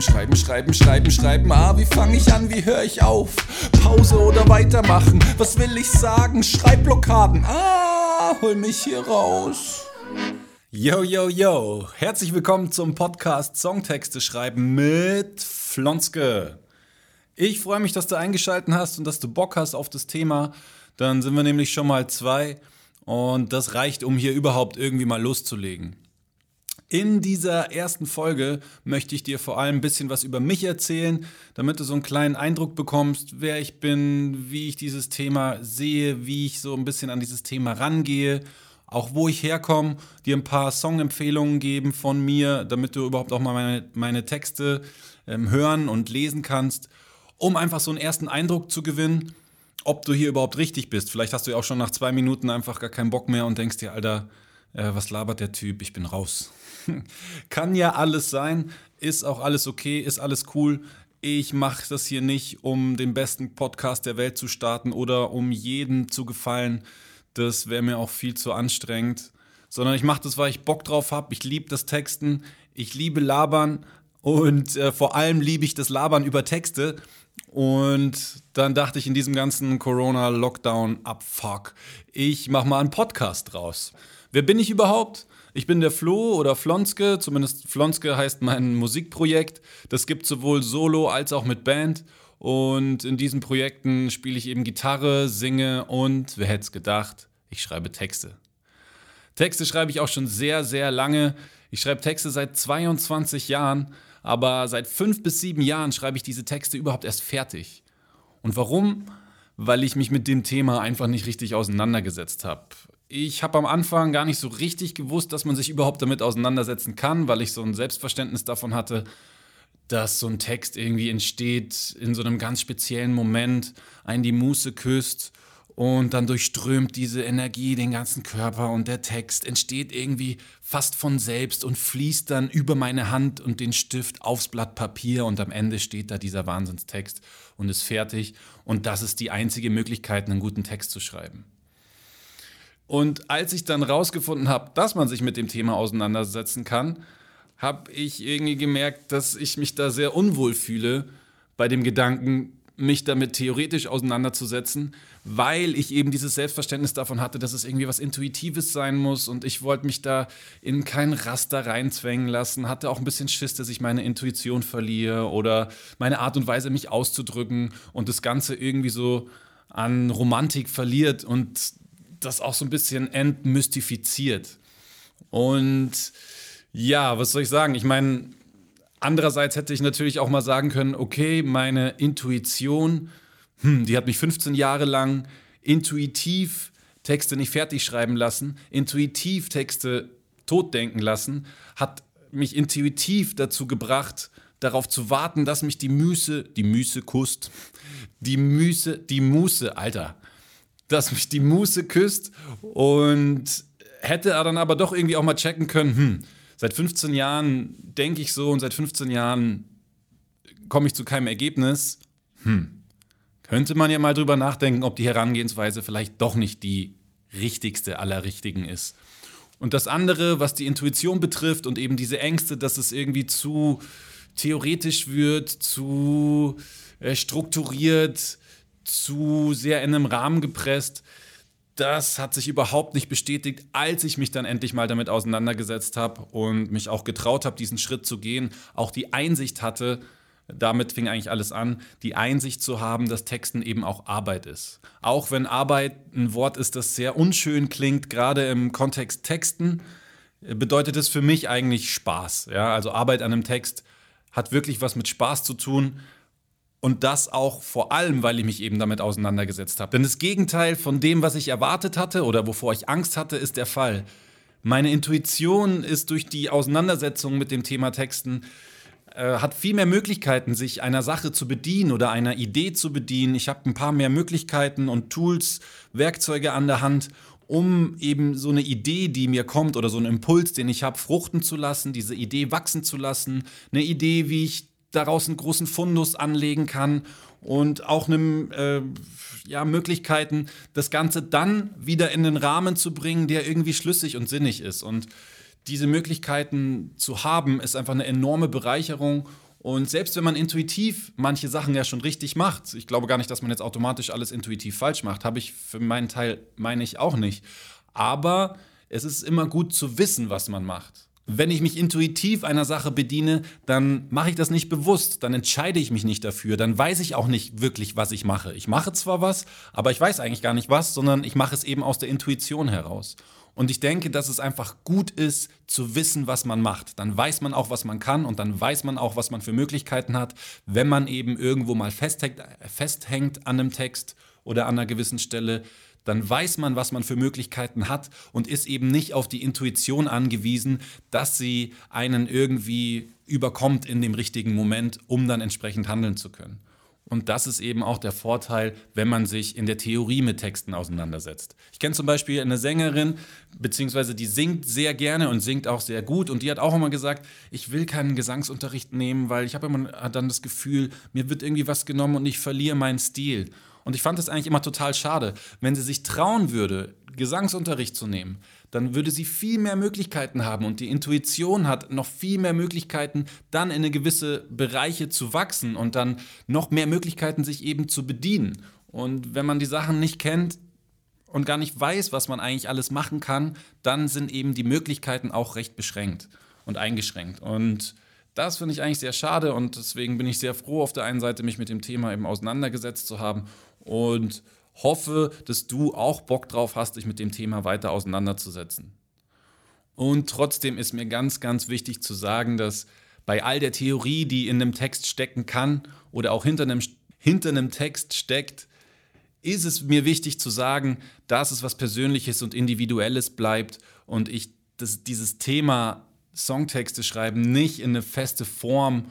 Schreiben, schreiben, schreiben, schreiben, schreiben. Ah, wie fange ich an, wie höre ich auf? Pause oder weitermachen? Was will ich sagen? Schreibblockaden. Ah, hol mich hier raus. Yo, yo, yo. Herzlich willkommen zum Podcast Songtexte schreiben mit Flonske. Ich freue mich, dass du eingeschaltet hast und dass du Bock hast auf das Thema. Dann sind wir nämlich schon mal zwei und das reicht, um hier überhaupt irgendwie mal loszulegen. In dieser ersten Folge möchte ich dir vor allem ein bisschen was über mich erzählen, damit du so einen kleinen Eindruck bekommst, wer ich bin, wie ich dieses Thema sehe, wie ich so ein bisschen an dieses Thema rangehe, auch wo ich herkomme, dir ein paar Songempfehlungen geben von mir, damit du überhaupt auch mal meine, meine Texte ähm, hören und lesen kannst, um einfach so einen ersten Eindruck zu gewinnen, ob du hier überhaupt richtig bist. Vielleicht hast du ja auch schon nach zwei Minuten einfach gar keinen Bock mehr und denkst dir, Alter, äh, was labert der Typ, ich bin raus. Kann ja alles sein, ist auch alles okay, ist alles cool. Ich mache das hier nicht, um den besten Podcast der Welt zu starten oder um jedem zu gefallen. Das wäre mir auch viel zu anstrengend. Sondern ich mache das, weil ich Bock drauf habe. Ich liebe das Texten, ich liebe Labern und äh, vor allem liebe ich das Labern über Texte. Und dann dachte ich in diesem ganzen Corona-Lockdown, abfuck, ich mache mal einen Podcast draus. Wer bin ich überhaupt? Ich bin der Flo oder Flonske, zumindest Flonske heißt mein Musikprojekt. Das gibt sowohl solo als auch mit Band. Und in diesen Projekten spiele ich eben Gitarre, singe und, wer hätte es gedacht, ich schreibe Texte. Texte schreibe ich auch schon sehr, sehr lange. Ich schreibe Texte seit 22 Jahren, aber seit fünf bis sieben Jahren schreibe ich diese Texte überhaupt erst fertig. Und warum? Weil ich mich mit dem Thema einfach nicht richtig auseinandergesetzt habe ich habe am Anfang gar nicht so richtig gewusst, dass man sich überhaupt damit auseinandersetzen kann, weil ich so ein Selbstverständnis davon hatte, dass so ein Text irgendwie entsteht in so einem ganz speziellen Moment, einen die Muße küsst und dann durchströmt diese Energie den ganzen Körper und der Text entsteht irgendwie fast von selbst und fließt dann über meine Hand und den Stift aufs Blatt Papier und am Ende steht da dieser Wahnsinnstext und ist fertig und das ist die einzige Möglichkeit, einen guten Text zu schreiben. Und als ich dann rausgefunden habe, dass man sich mit dem Thema auseinandersetzen kann, habe ich irgendwie gemerkt, dass ich mich da sehr unwohl fühle bei dem Gedanken, mich damit theoretisch auseinanderzusetzen, weil ich eben dieses Selbstverständnis davon hatte, dass es irgendwie was Intuitives sein muss. Und ich wollte mich da in kein Raster reinzwängen lassen, hatte auch ein bisschen Schiss, dass ich meine Intuition verliere oder meine Art und Weise, mich auszudrücken und das Ganze irgendwie so an Romantik verliert. Und das auch so ein bisschen entmystifiziert. Und ja, was soll ich sagen? Ich meine, andererseits hätte ich natürlich auch mal sagen können, okay, meine Intuition, hm, die hat mich 15 Jahre lang intuitiv Texte nicht fertig schreiben lassen, intuitiv Texte totdenken lassen, hat mich intuitiv dazu gebracht, darauf zu warten, dass mich die Müße, die Müße kusst, die Müße, die Muße, Alter, dass mich die Muße küsst und hätte er dann aber doch irgendwie auch mal checken können, hm, seit 15 Jahren denke ich so und seit 15 Jahren komme ich zu keinem Ergebnis. Hm, könnte man ja mal drüber nachdenken, ob die Herangehensweise vielleicht doch nicht die richtigste aller richtigen ist. Und das andere, was die Intuition betrifft und eben diese Ängste, dass es irgendwie zu theoretisch wird, zu äh, strukturiert, zu sehr in einem Rahmen gepresst. Das hat sich überhaupt nicht bestätigt, als ich mich dann endlich mal damit auseinandergesetzt habe und mich auch getraut habe, diesen Schritt zu gehen, auch die Einsicht hatte, damit fing eigentlich alles an, die Einsicht zu haben, dass Texten eben auch Arbeit ist. Auch wenn Arbeit ein Wort ist, das sehr unschön klingt, gerade im Kontext Texten, bedeutet es für mich eigentlich Spaß. Ja? Also Arbeit an einem Text hat wirklich was mit Spaß zu tun. Und das auch vor allem, weil ich mich eben damit auseinandergesetzt habe. Denn das Gegenteil von dem, was ich erwartet hatte oder wovor ich Angst hatte, ist der Fall. Meine Intuition ist durch die Auseinandersetzung mit dem Thema Texten äh, hat viel mehr Möglichkeiten, sich einer Sache zu bedienen oder einer Idee zu bedienen. Ich habe ein paar mehr Möglichkeiten und Tools, Werkzeuge an der Hand, um eben so eine Idee, die mir kommt oder so einen Impuls, den ich habe, fruchten zu lassen, diese Idee wachsen zu lassen. Eine Idee, wie ich daraus einen großen Fundus anlegen kann und auch einem, äh, ja, Möglichkeiten, das Ganze dann wieder in den Rahmen zu bringen, der irgendwie schlüssig und sinnig ist. Und diese Möglichkeiten zu haben, ist einfach eine enorme Bereicherung Und selbst wenn man intuitiv manche Sachen ja schon richtig macht, ich glaube gar nicht, dass man jetzt automatisch alles intuitiv falsch macht, habe ich für meinen Teil, meine ich auch nicht. Aber es ist immer gut zu wissen, was man macht. Wenn ich mich intuitiv einer Sache bediene, dann mache ich das nicht bewusst, dann entscheide ich mich nicht dafür, dann weiß ich auch nicht wirklich, was ich mache. Ich mache zwar was, aber ich weiß eigentlich gar nicht was, sondern ich mache es eben aus der Intuition heraus. Und ich denke, dass es einfach gut ist, zu wissen, was man macht. Dann weiß man auch, was man kann und dann weiß man auch, was man für Möglichkeiten hat, wenn man eben irgendwo mal festhängt, festhängt an einem Text oder an einer gewissen Stelle, dann weiß man, was man für Möglichkeiten hat und ist eben nicht auf die Intuition angewiesen, dass sie einen irgendwie überkommt in dem richtigen Moment, um dann entsprechend handeln zu können. Und das ist eben auch der Vorteil, wenn man sich in der Theorie mit Texten auseinandersetzt. Ich kenne zum Beispiel eine Sängerin, beziehungsweise die singt sehr gerne und singt auch sehr gut. Und die hat auch immer gesagt, ich will keinen Gesangsunterricht nehmen, weil ich habe immer dann das Gefühl, mir wird irgendwie was genommen und ich verliere meinen Stil. Und ich fand es eigentlich immer total schade. Wenn sie sich trauen würde, Gesangsunterricht zu nehmen, dann würde sie viel mehr Möglichkeiten haben und die Intuition hat noch viel mehr Möglichkeiten, dann in eine gewisse Bereiche zu wachsen und dann noch mehr Möglichkeiten, sich eben zu bedienen. Und wenn man die Sachen nicht kennt und gar nicht weiß, was man eigentlich alles machen kann, dann sind eben die Möglichkeiten auch recht beschränkt und eingeschränkt. Und das finde ich eigentlich sehr schade und deswegen bin ich sehr froh, auf der einen Seite mich mit dem Thema eben auseinandergesetzt zu haben und hoffe, dass du auch Bock drauf hast, dich mit dem Thema weiter auseinanderzusetzen. Und trotzdem ist mir ganz, ganz wichtig zu sagen, dass bei all der Theorie, die in einem Text stecken kann oder auch hinter einem, hinter einem Text steckt, ist es mir wichtig zu sagen, dass es was Persönliches und Individuelles bleibt und ich das, dieses Thema Songtexte schreiben nicht in eine feste Form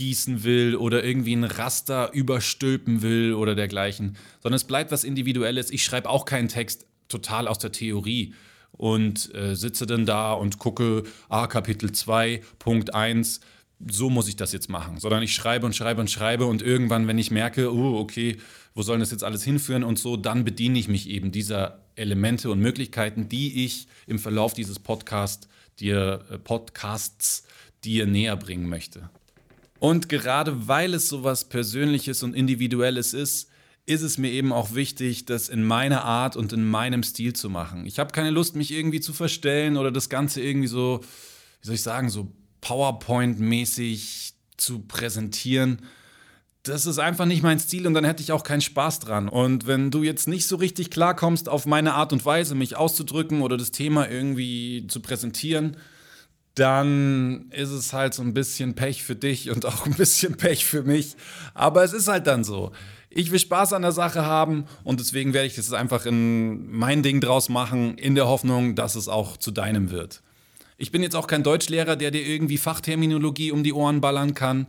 gießen will oder irgendwie ein Raster überstülpen will oder dergleichen, sondern es bleibt was Individuelles. Ich schreibe auch keinen Text total aus der Theorie und äh, sitze dann da und gucke, ah, Kapitel 2, Punkt 1, so muss ich das jetzt machen, sondern ich schreibe und schreibe und schreibe und irgendwann, wenn ich merke, oh, okay, wo soll das jetzt alles hinführen und so, dann bediene ich mich eben dieser Elemente und Möglichkeiten, die ich im Verlauf dieses Podcast dir, äh, Podcasts dir näher bringen möchte. Und gerade weil es so was Persönliches und Individuelles ist, ist es mir eben auch wichtig, das in meiner Art und in meinem Stil zu machen. Ich habe keine Lust, mich irgendwie zu verstellen oder das Ganze irgendwie so, wie soll ich sagen, so PowerPoint-mäßig zu präsentieren. Das ist einfach nicht mein Stil und dann hätte ich auch keinen Spaß dran. Und wenn du jetzt nicht so richtig klarkommst auf meine Art und Weise, mich auszudrücken oder das Thema irgendwie zu präsentieren, dann ist es halt so ein bisschen Pech für dich und auch ein bisschen Pech für mich. Aber es ist halt dann so. Ich will Spaß an der Sache haben und deswegen werde ich das einfach in mein Ding draus machen, in der Hoffnung, dass es auch zu deinem wird. Ich bin jetzt auch kein Deutschlehrer, der dir irgendwie Fachterminologie um die Ohren ballern kann.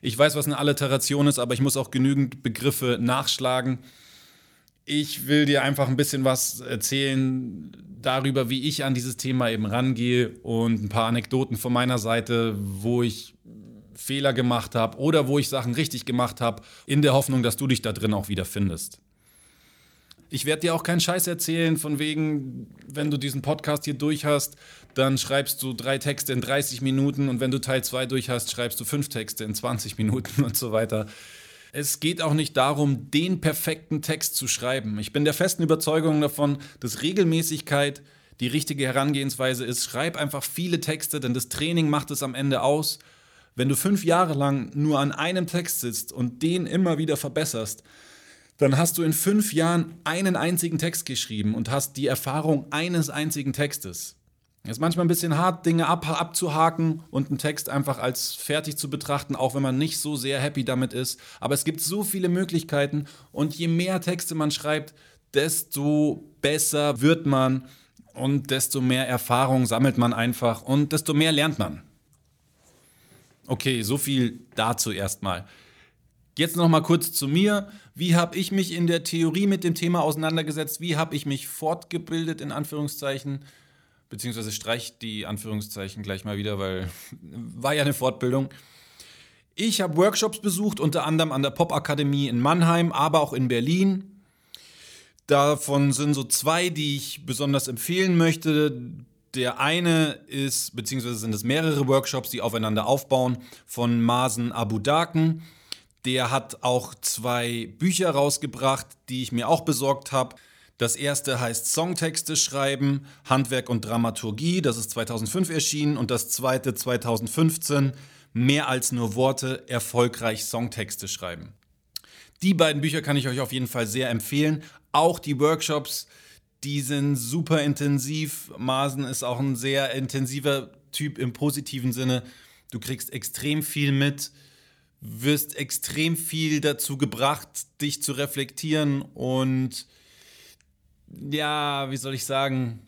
Ich weiß, was eine Alliteration ist, aber ich muss auch genügend Begriffe nachschlagen. Ich will dir einfach ein bisschen was erzählen darüber, wie ich an dieses Thema eben rangehe und ein paar Anekdoten von meiner Seite, wo ich Fehler gemacht habe oder wo ich Sachen richtig gemacht habe, in der Hoffnung, dass du dich da drin auch wieder findest. Ich werde dir auch keinen Scheiß erzählen, von wegen, wenn du diesen Podcast hier durch hast, dann schreibst du drei Texte in 30 Minuten und wenn du Teil 2 durch hast, schreibst du fünf Texte in 20 Minuten und so weiter. Es geht auch nicht darum, den perfekten Text zu schreiben. Ich bin der festen Überzeugung davon, dass Regelmäßigkeit die richtige Herangehensweise ist. Schreib einfach viele Texte, denn das Training macht es am Ende aus. Wenn du fünf Jahre lang nur an einem Text sitzt und den immer wieder verbesserst, dann hast du in fünf Jahren einen einzigen Text geschrieben und hast die Erfahrung eines einzigen Textes. Ist manchmal ein bisschen hart, Dinge ab, abzuhaken und einen Text einfach als fertig zu betrachten, auch wenn man nicht so sehr happy damit ist. Aber es gibt so viele Möglichkeiten und je mehr Texte man schreibt, desto besser wird man und desto mehr Erfahrung sammelt man einfach und desto mehr lernt man. Okay, so viel dazu erstmal. Jetzt noch mal kurz zu mir. Wie habe ich mich in der Theorie mit dem Thema auseinandergesetzt? Wie habe ich mich fortgebildet in Anführungszeichen? Beziehungsweise streicht die Anführungszeichen gleich mal wieder, weil war ja eine Fortbildung. Ich habe Workshops besucht, unter anderem an der Popakademie in Mannheim, aber auch in Berlin. Davon sind so zwei, die ich besonders empfehlen möchte. Der eine ist, beziehungsweise sind es mehrere Workshops, die aufeinander aufbauen, von Masen Abu Daken. Der hat auch zwei Bücher rausgebracht, die ich mir auch besorgt habe. Das erste heißt Songtexte schreiben, Handwerk und Dramaturgie, das ist 2005 erschienen. Und das zweite 2015, Mehr als nur Worte, erfolgreich Songtexte schreiben. Die beiden Bücher kann ich euch auf jeden Fall sehr empfehlen. Auch die Workshops, die sind super intensiv. Masen ist auch ein sehr intensiver Typ im positiven Sinne. Du kriegst extrem viel mit, wirst extrem viel dazu gebracht, dich zu reflektieren und ja, wie soll ich sagen,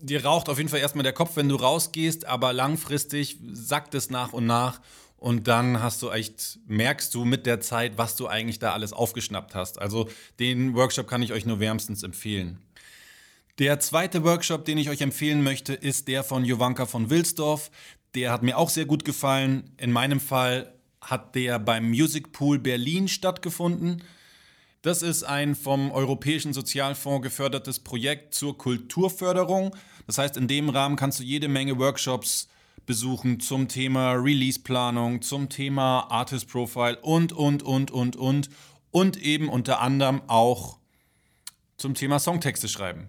dir raucht auf jeden Fall erstmal der Kopf, wenn du rausgehst, aber langfristig sackt es nach und nach und dann hast du echt, merkst du mit der Zeit, was du eigentlich da alles aufgeschnappt hast. Also den Workshop kann ich euch nur wärmstens empfehlen. Der zweite Workshop, den ich euch empfehlen möchte, ist der von Jovanka von Wilsdorf. Der hat mir auch sehr gut gefallen. In meinem Fall hat der beim Music Pool Berlin stattgefunden. Das ist ein vom Europäischen Sozialfonds gefördertes Projekt zur Kulturförderung. Das heißt, in dem Rahmen kannst du jede Menge Workshops besuchen zum Thema Release-Planung, zum Thema Artist Profile und, und, und, und, und. Und eben unter anderem auch zum Thema Songtexte schreiben.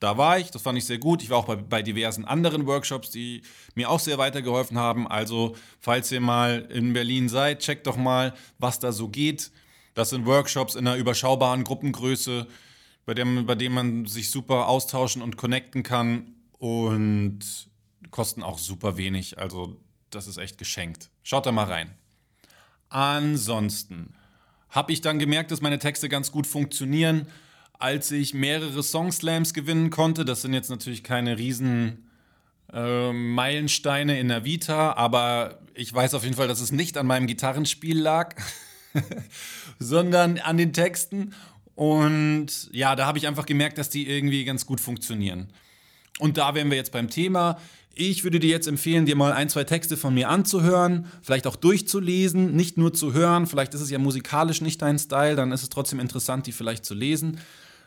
Da war ich, das fand ich sehr gut. Ich war auch bei, bei, diversen anderen Workshops, die mir auch sehr weitergeholfen haben. Also, falls ihr mal in Berlin seid, checkt doch mal, was da so geht. Das sind Workshops in einer überschaubaren Gruppengröße, bei dem, bei dem man sich super austauschen und connecten kann und kosten auch super wenig. Also das ist echt geschenkt. Schaut da mal rein. Ansonsten habe ich dann gemerkt, dass meine Texte ganz gut funktionieren, als ich mehrere Songslams gewinnen konnte. Das sind jetzt natürlich keine riesen äh, Meilensteine in der Vita, aber ich weiß auf jeden Fall, dass es nicht an meinem Gitarrenspiel lag. sondern an den Texten. Und ja, da habe ich einfach gemerkt, dass die irgendwie ganz gut funktionieren. Und da wären wir jetzt beim Thema. Ich würde dir jetzt empfehlen, dir mal ein, zwei Texte von mir anzuhören, vielleicht auch durchzulesen, nicht nur zu hören. Vielleicht ist es ja musikalisch nicht dein Style, dann ist es trotzdem interessant, die vielleicht zu lesen.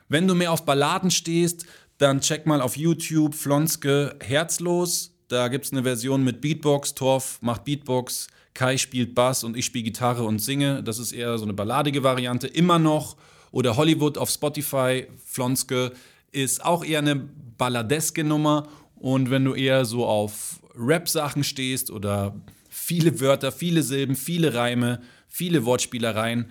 Wenn du mehr auf Balladen stehst, dann check mal auf YouTube Flonske Herzlos. Da gibt es eine Version mit Beatbox. Torf macht Beatbox. Kai spielt Bass und ich spiele Gitarre und singe. Das ist eher so eine balladige Variante. Immer noch. Oder Hollywood auf Spotify, Flonske, ist auch eher eine balladeske Nummer. Und wenn du eher so auf Rap-Sachen stehst oder viele Wörter, viele Silben, viele Reime, viele Wortspielereien,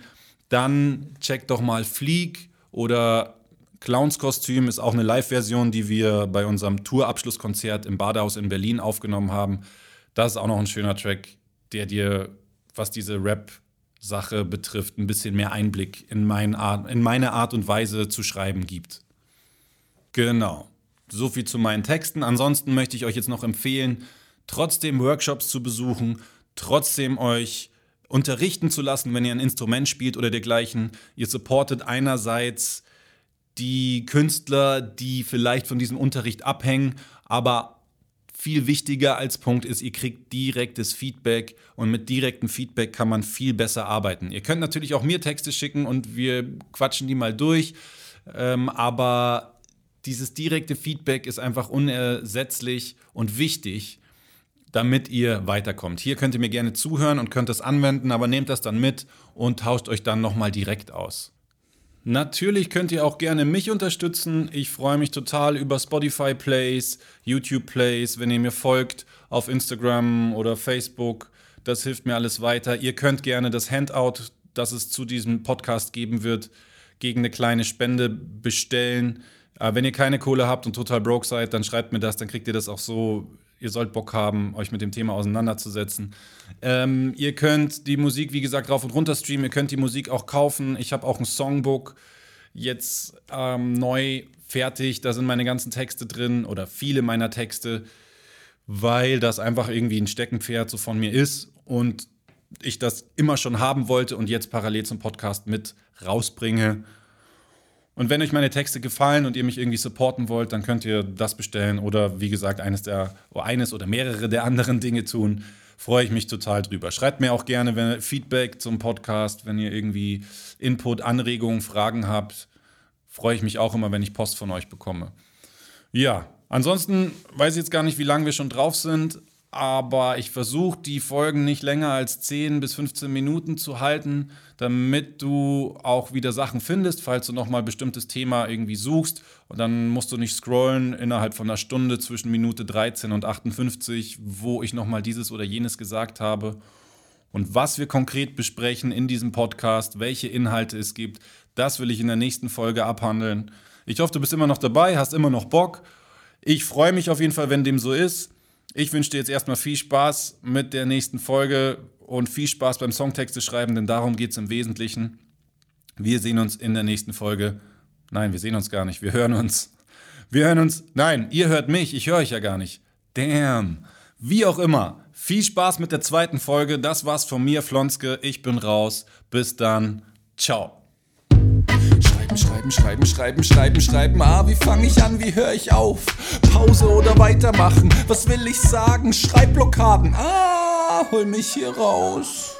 dann check doch mal Fleek oder Clownskostüm ist auch eine Live-Version, die wir bei unserem Tourabschlusskonzert im Badehaus in Berlin aufgenommen haben. Das ist auch noch ein schöner Track der dir, was diese Rap-Sache betrifft, ein bisschen mehr Einblick in, mein Art, in meine Art und Weise zu schreiben gibt. Genau. So viel zu meinen Texten. Ansonsten möchte ich euch jetzt noch empfehlen, trotzdem Workshops zu besuchen, trotzdem euch unterrichten zu lassen, wenn ihr ein Instrument spielt oder dergleichen. Ihr supportet einerseits die Künstler, die vielleicht von diesem Unterricht abhängen, aber viel wichtiger als Punkt ist, ihr kriegt direktes Feedback und mit direktem Feedback kann man viel besser arbeiten. Ihr könnt natürlich auch mir Texte schicken und wir quatschen die mal durch, ähm, aber dieses direkte Feedback ist einfach unersetzlich und wichtig, damit ihr weiterkommt. Hier könnt ihr mir gerne zuhören und könnt das anwenden, aber nehmt das dann mit und tauscht euch dann nochmal direkt aus. Natürlich könnt ihr auch gerne mich unterstützen. Ich freue mich total über Spotify Plays, YouTube Plays, wenn ihr mir folgt auf Instagram oder Facebook. Das hilft mir alles weiter. Ihr könnt gerne das Handout, das es zu diesem Podcast geben wird, gegen eine kleine Spende bestellen. Aber wenn ihr keine Kohle habt und total broke seid, dann schreibt mir das, dann kriegt ihr das auch so ihr sollt Bock haben, euch mit dem Thema auseinanderzusetzen. Ähm, ihr könnt die Musik, wie gesagt, rauf und runter streamen. Ihr könnt die Musik auch kaufen. Ich habe auch ein Songbook jetzt ähm, neu fertig. Da sind meine ganzen Texte drin oder viele meiner Texte, weil das einfach irgendwie ein Steckenpferd so von mir ist und ich das immer schon haben wollte und jetzt parallel zum Podcast mit rausbringe. Und wenn euch meine Texte gefallen und ihr mich irgendwie supporten wollt, dann könnt ihr das bestellen oder wie gesagt eines der oder eines oder mehrere der anderen Dinge tun. Freue ich mich total drüber. Schreibt mir auch gerne wenn, Feedback zum Podcast, wenn ihr irgendwie Input, Anregungen, Fragen habt. Freue ich mich auch immer, wenn ich Post von euch bekomme. Ja, Ansonsten weiß ich jetzt gar nicht, wie lange wir schon drauf sind, aber ich versuche die Folgen nicht länger als 10 bis 15 Minuten zu halten, damit du auch wieder Sachen findest, falls du nochmal ein bestimmtes Thema irgendwie suchst. Und dann musst du nicht scrollen innerhalb von einer Stunde zwischen Minute 13 und 58, wo ich nochmal dieses oder jenes gesagt habe. Und was wir konkret besprechen in diesem Podcast, welche Inhalte es gibt, das will ich in der nächsten Folge abhandeln. Ich hoffe, du bist immer noch dabei, hast immer noch Bock. Ich freue mich auf jeden Fall, wenn dem so ist. Ich wünsche dir jetzt erstmal viel Spaß mit der nächsten Folge und viel Spaß beim Songtexte schreiben, denn darum geht es im Wesentlichen. Wir sehen uns in der nächsten Folge. Nein, wir sehen uns gar nicht. Wir hören uns. Wir hören uns. Nein, ihr hört mich. Ich höre euch ja gar nicht. Damn. Wie auch immer. Viel Spaß mit der zweiten Folge. Das war's von mir, Flonske. Ich bin raus. Bis dann. Ciao. Schreiben, schreiben, schreiben, schreiben, schreiben, schreiben. Ah, wie fange ich an, wie höre ich auf? Pause oder weitermachen? Was will ich sagen? Schreibblockaden. Ah, hol mich hier raus.